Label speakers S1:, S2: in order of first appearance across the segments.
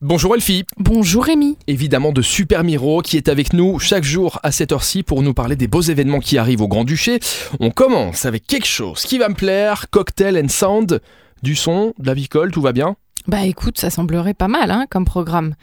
S1: Bonjour Elfie,
S2: Bonjour Rémi.
S1: évidemment de Super Miro qui est avec nous chaque jour à cette heure-ci pour nous parler des beaux événements qui arrivent au Grand-Duché. On commence avec quelque chose qui va me plaire, cocktail and sound, du son, de la vicole, tout va bien?
S2: Bah écoute, ça semblerait pas mal hein, comme programme.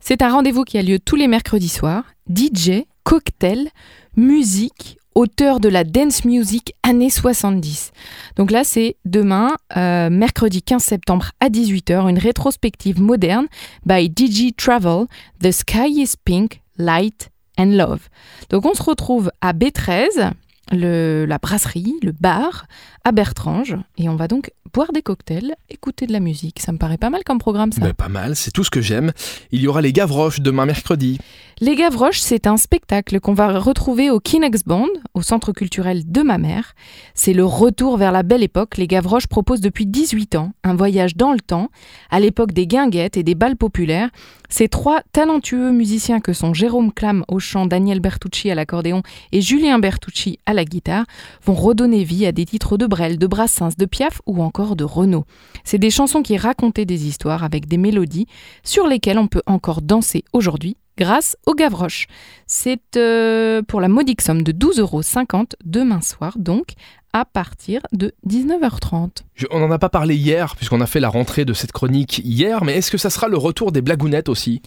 S2: C'est un rendez-vous qui a lieu tous les mercredis soirs. DJ, cocktail, musique, auteur de la dance music années 70. Donc là, c'est demain, euh, mercredi 15 septembre à 18h, une rétrospective moderne by DJ Travel, The Sky is Pink, Light and Love. Donc on se retrouve à B13, le- la brasserie, le bar, à Bertrange, et on va donc boire des cocktails, écouter de la musique. Ça me paraît pas mal comme programme ça.
S1: Ben, Pas mal, c'est tout ce que j'aime. Il y aura les Gavroches demain mercredi.
S2: Les Gavroches, c'est un spectacle qu'on va retrouver au Kinex Band, au centre culturel de ma mère. C'est le retour vers la belle époque. Les Gavroches proposent depuis 18 ans un voyage dans le temps, à l'époque des guinguettes et des balles populaires. Ces trois talentueux musiciens que sont Jérôme Clam au chant, Daniel Bertucci à l'accordéon et Julien Bertucci à la guitare vont redonner vie à des titres de Brel, de Brassens, de Piaf ou encore de Renaud. C'est des chansons qui racontaient des histoires avec des mélodies sur lesquelles on peut encore danser aujourd'hui grâce aux Gavroches. C'est euh, pour la modique somme de 12,50 euros demain soir, donc à partir de 19h30.
S1: Je- on n'en a pas parlé hier, puisqu'on a fait la rentrée de cette chronique hier, mais est-ce que ça sera le retour des blagounettes aussi?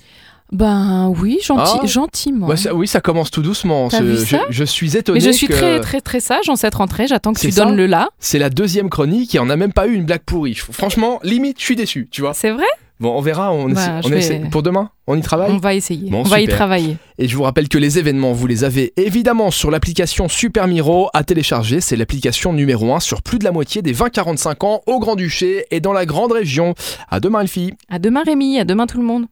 S2: Ben oui, gentil,
S1: Ah.
S2: gentiment.
S1: Ça- Oui, ça commence tout doucement.
S2: Vu
S1: je,
S2: ça
S1: je suis étonné
S2: Mais je suis
S1: que
S2: très très très sage en cette rentrée, j'attends que tu
S1: ça
S2: donnes le là.
S1: c'est la deuxième chronique et on n'a même pas eu une blague pourrie. Franchement, limite, je suis déçu, tu vois.
S2: C'est vrai?
S1: Bon, on verra, on,
S2: Bah,
S1: on
S2: vais-
S1: Pour demain, on y travaille?
S2: On va essayer,
S1: Bon,
S2: on va y travailler.
S1: Et je vous rappelle que les événements, vous les avez évidemment sur l'application Super Miro à télécharger. C'est l'application numéro 1 sur plus de la moitié des 20-45 ans au Grand-Duché et dans la grande région. À demain, Elfie.
S2: À demain Rémi, à demain tout le monde.